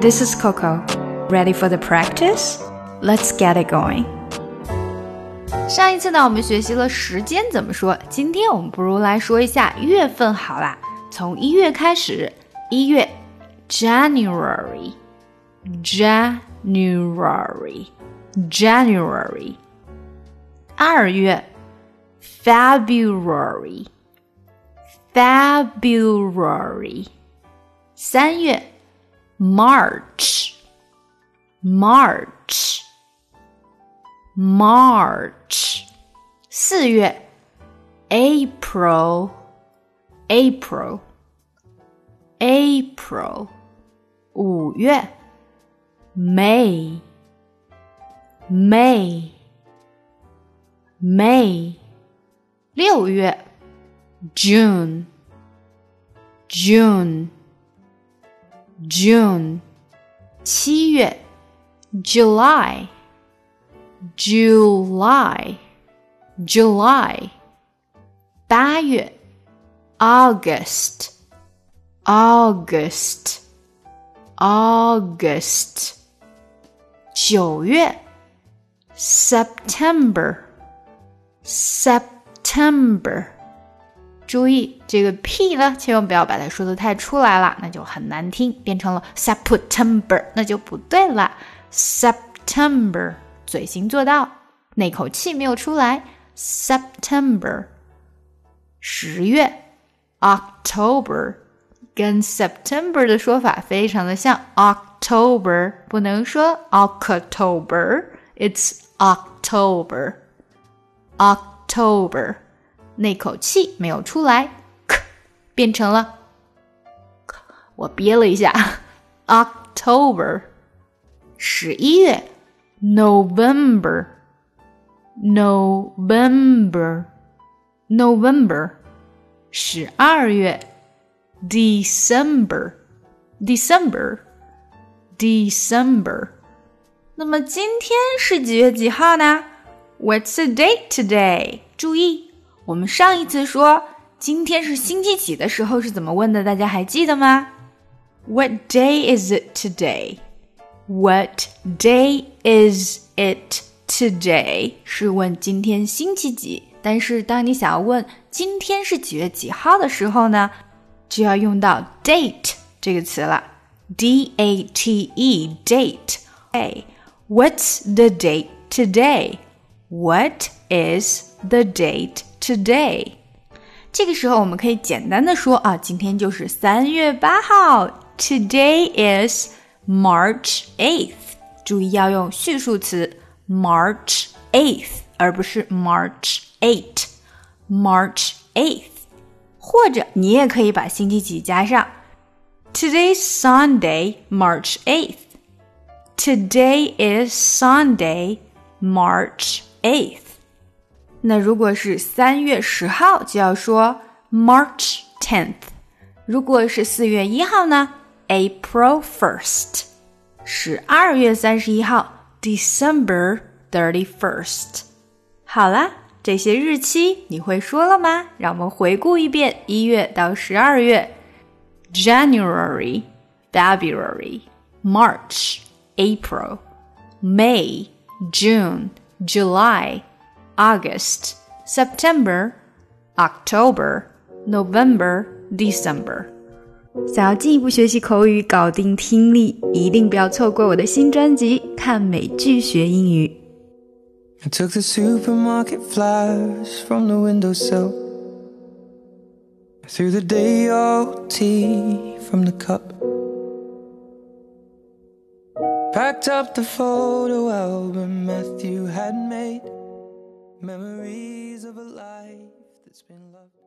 This is Coco. Ready for the practice? Let's get it going. 上一次呢，我们学习了时间怎么说，今天我们不如来说一下月份好啦。从一月开始，一月 January，January，January。二月 February，February。三月 March，March。March，四月，April，April，April，五月，May，May，May，六月 ，June，June，June，七月，July。July, July，八月，August, August, August，九月，September, September。 注意这个 p 呢，千万不要把它说的太出来了，那就很难听，变成了 September，那就不对了。September。嘴型做到，那口气没有出来。September，十月，October，跟 September 的说法非常的像。October 不能说 October，it's October，October，那口气没有出来，变成了，我憋了一下，October，十一月。November, November, November，十二月，December, December, December。那么今天是几月几号呢？What's the date today？注意，我们上一次说今天是星期几的时候是怎么问的？大家还记得吗？What day is it today？What day is it today？是问今天星期几。但是当你想要问今天是几月几号的时候呢，就要用到 date 这个词了。D A T E date。哎，What's the date today? What is the date today? 这个时候我们可以简单的说啊，今天就是三月八号。Today is March eighth，注意要用序数词 March eighth，而不是 March eight。March eighth，或者你也可以把星期几加上 Today's Sunday, March eighth. Today is Sunday, March eighth. 那如果是三月十号，就要说 March tenth。如果是四月一号呢？April first，十二月三十一号，December thirty first。好啦，这些日期你会说了吗？让我们回顾一遍：一月到十二月，January、February、March、April、May、June、July、 August, September, October, November, December. 想要进一步学习口语，搞定听力，一定不要错过我的新专辑《看美剧学英语》。I took the supermarket flowers from the windowsill, Threw the day old tea from the cup, packed up the photo album Matthew had made. Memories of a life that's been loved.